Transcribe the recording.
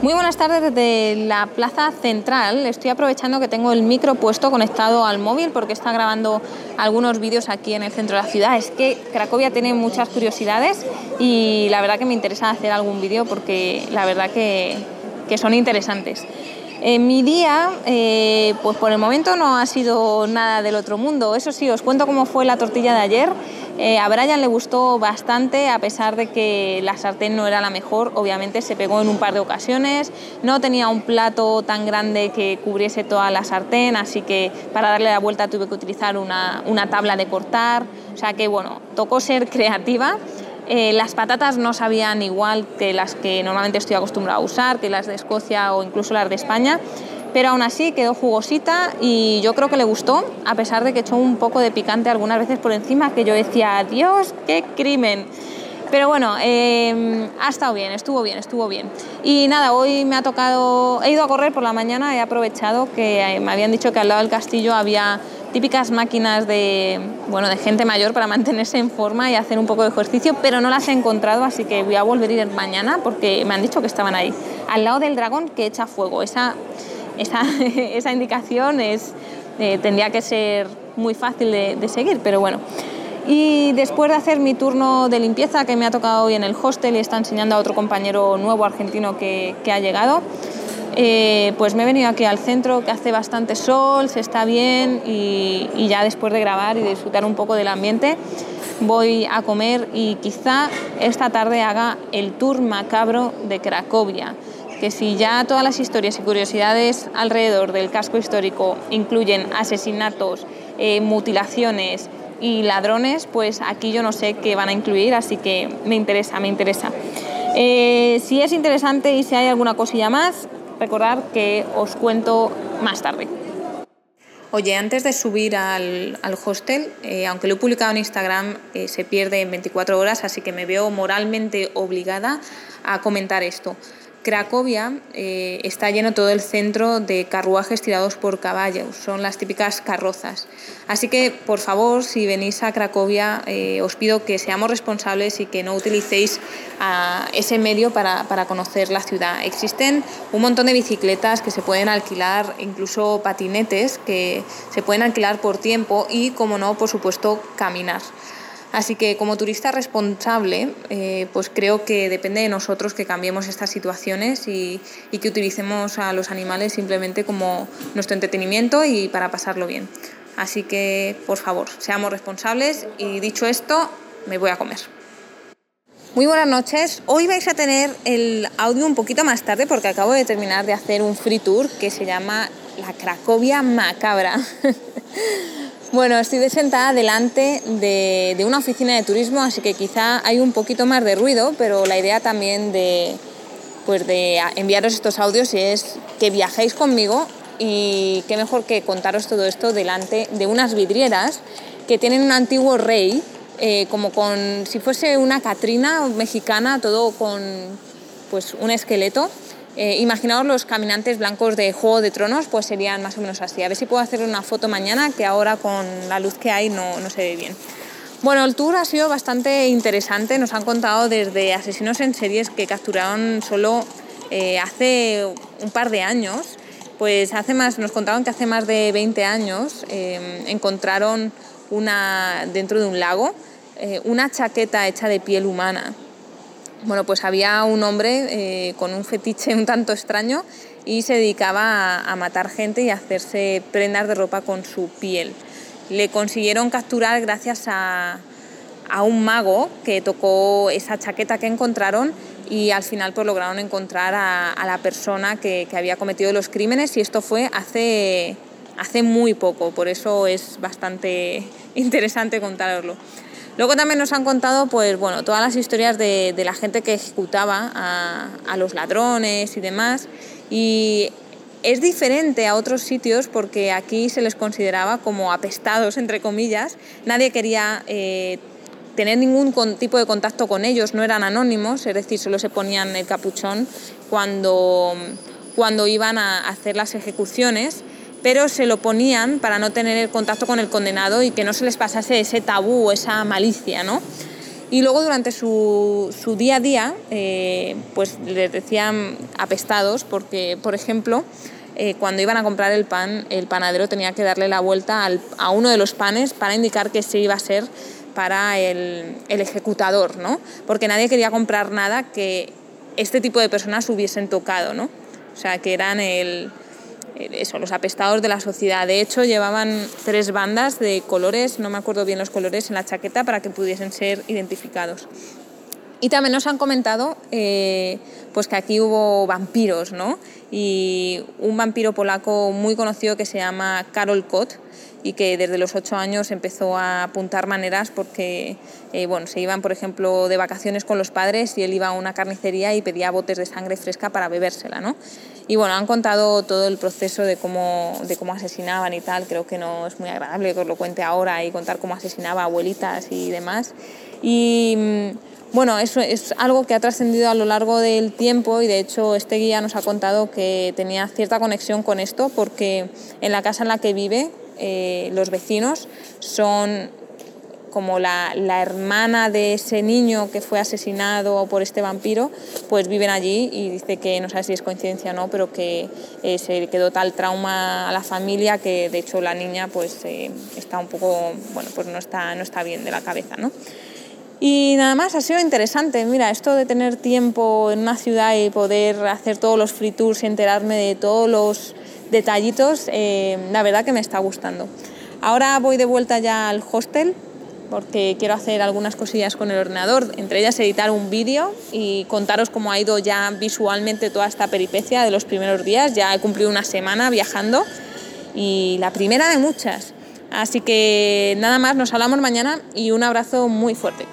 Muy buenas tardes desde la plaza central. Estoy aprovechando que tengo el micro puesto conectado al móvil porque está grabando algunos vídeos aquí en el centro de la ciudad. Es que Cracovia tiene muchas curiosidades y la verdad que me interesa hacer algún vídeo porque la verdad que, son interesantes. Mi día, eh, pues por el momento no ha sido nada del otro mundo. Eso sí, os cuento cómo fue la tortilla de ayer. Eh, a Brian le gustó bastante, a pesar de que la sartén no era la mejor, obviamente se pegó en un par de ocasiones, no tenía un plato tan grande que cubriese toda la sartén, así que para darle la vuelta tuve que utilizar una, tabla de cortar, o sea que bueno, tocó ser creativa. Eh, las patatas no sabían igual que las que normalmente estoy acostumbrada a usar, que las de Escocia o incluso las de España, pero aún así quedó jugosita y yo creo que le gustó, a pesar de que echó un poco de picante algunas veces por encima, que yo decía, Dios, qué crimen. Pero bueno, em, ha estado bien, estuvo bien, estuvo bien. Y nada, hoy me ha tocado, he ido a correr por la mañana, he aprovechado que eh, me habían dicho que al lado del castillo había típicas máquinas de, bueno, de gente mayor para mantenerse en forma y hacer un poco de ejercicio, pero no las he encontrado, así que voy a volver a ir mañana porque me han dicho que estaban ahí, al lado del dragón que echa fuego. Esa esa, indicación es, eh, tendría que ser muy fácil de, seguir, pero bueno. Y después de hacer mi turno de limpieza que me ha tocado hoy en el hostel y está enseñando a otro compañero nuevo argentino que, ha llegado, eh, pues me he venido aquí al centro que hace bastante sol, se está bien y, y, ya después de grabar y disfrutar un poco del ambiente voy a comer y quizá esta tarde haga el tour macabro de Cracovia que si ya todas las historias y curiosidades alrededor del casco histórico incluyen asesinatos, eh, mutilaciones y ladrones, pues aquí yo no sé qué van a incluir, así que me interesa, me interesa. Eh, si es interesante y si hay alguna cosilla más, recordad que os cuento más tarde. Oye, antes de subir al, hostel, eh, aunque lo he publicado en Instagram, se pierde en 24 horas, así que me veo moralmente obligada a comentar esto. Cracovia eh, está lleno todo el centro de carruajes tirados por caballos, son las típicas carrozas. Así que, por favor, si venís a Cracovia, eh, os pido que seamos responsables y que no utilicéis ah, ese medio para, para, conocer la ciudad. Existen un montón de bicicletas que se pueden alquilar, incluso patinetes que se pueden alquilar por tiempo y, como no, por supuesto, caminar. Así que como turista responsable, eh, pues creo que depende de nosotros que cambiemos estas situaciones y, que utilicemos a los animales simplemente como nuestro entretenimiento y para pasarlo bien. Así que, por favor, seamos responsables y dicho esto, me voy a comer. Muy buenas noches. Hoy vais a tener el audio un poquito más tarde porque acabo de terminar de hacer un free tour que se llama La Cracovia Macabra. Bueno, estoy sentada delante de, una oficina de turismo, así que quizá hay un poquito más de ruido, pero la idea también de, pues de enviaros estos audios es que viajéis conmigo y qué mejor que contaros todo esto delante de unas vidrieras que tienen un antiguo rey, eh, como con si fuese una Catrina mexicana, todo con pues un esqueleto eh, imaginaos los caminantes blancos de Juego de Tronos, pues serían más o menos así. A ver si puedo hacer una foto mañana, que ahora con la luz que hay no, no se ve bien. Bueno, el tour ha sido bastante interesante. Nos han contado desde asesinos en series que capturaron solo eh, hace un par de años. Pues hace más, nos contaron que hace más de 20 años eh, encontraron una, dentro de un lago una chaqueta hecha de piel humana bueno, pues había un hombre eh, con un fetiche un tanto extraño y se dedicaba a, matar gente y a hacerse prendas de ropa con su piel. Le consiguieron capturar gracias a, un mago que tocó esa chaqueta que encontraron y al final pues lograron encontrar a, la persona que, que, había cometido los crímenes y esto fue hace, hace muy poco, por eso es bastante interesante contarlo. Luego también nos han contado pues, bueno, todas las historias de, la gente que ejecutaba a, los ladrones y demás. Y es diferente a otros sitios porque aquí se les consideraba como apestados, entre comillas. Nadie quería eh, tener ningún tipo de contacto con ellos, no eran anónimos, es decir, solo se ponían el capuchón cuando, cuando iban a hacer las ejecuciones, pero se lo ponían para no tener el contacto con el condenado y que no se les pasase ese tabú, esa malicia, ¿no? Y luego durante su, su día a día, eh, pues les decían apestados porque, por ejemplo, eh, cuando iban a comprar el pan, el panadero tenía que darle la vuelta al, a uno de los panes para indicar que se iba a ser para el, el, ejecutador, ¿no? Porque nadie quería comprar nada que este tipo de personas hubiesen tocado, ¿no? O sea, que eran el, eso, los apestados de la sociedad. De hecho, llevaban tres bandas de colores, no me acuerdo bien los colores, en la chaqueta para que pudiesen ser identificados. Y también nos han comentado eh, pues que aquí hubo vampiros, ¿no? Y un vampiro polaco muy conocido que se llama Karol Kot y que desde los ocho años empezó a apuntar maneras porque eh, bueno, se iban, por ejemplo, de vacaciones con los padres y él iba a una carnicería y pedía botes de sangre fresca para bebérsela, ¿no? Y bueno, han contado todo el proceso de cómo, de cómo asesinaban y tal. Creo que no es muy agradable que os lo cuente ahora y contar cómo asesinaba abuelitas y demás. Y mm, bueno, eso es algo que ha trascendido a lo largo del tiempo y de hecho este guía nos ha contado que tenía cierta conexión con esto porque en la casa en la que vive eh, los vecinos son como la, la, hermana de ese niño que fue asesinado por este vampiro, pues viven allí y dice que no sabe si es coincidencia o no, pero que eh, se quedó tal trauma a la familia que de hecho la niña pues eh, está un poco, bueno, pues no está, no está bien de la cabeza, ¿no? Y nada más, ha sido interesante. Mira, esto de tener tiempo en una ciudad y poder hacer todos los free tours y enterarme de todos los detallitos, eh, la verdad que me está gustando. Ahora voy de vuelta ya al hostel porque quiero hacer algunas cosillas con el ordenador, entre ellas editar un vídeo y contaros cómo ha ido ya visualmente toda esta peripecia de los primeros días. Ya he cumplido una semana viajando y la primera de muchas. Así que nada más, nos hablamos mañana y un abrazo muy fuerte.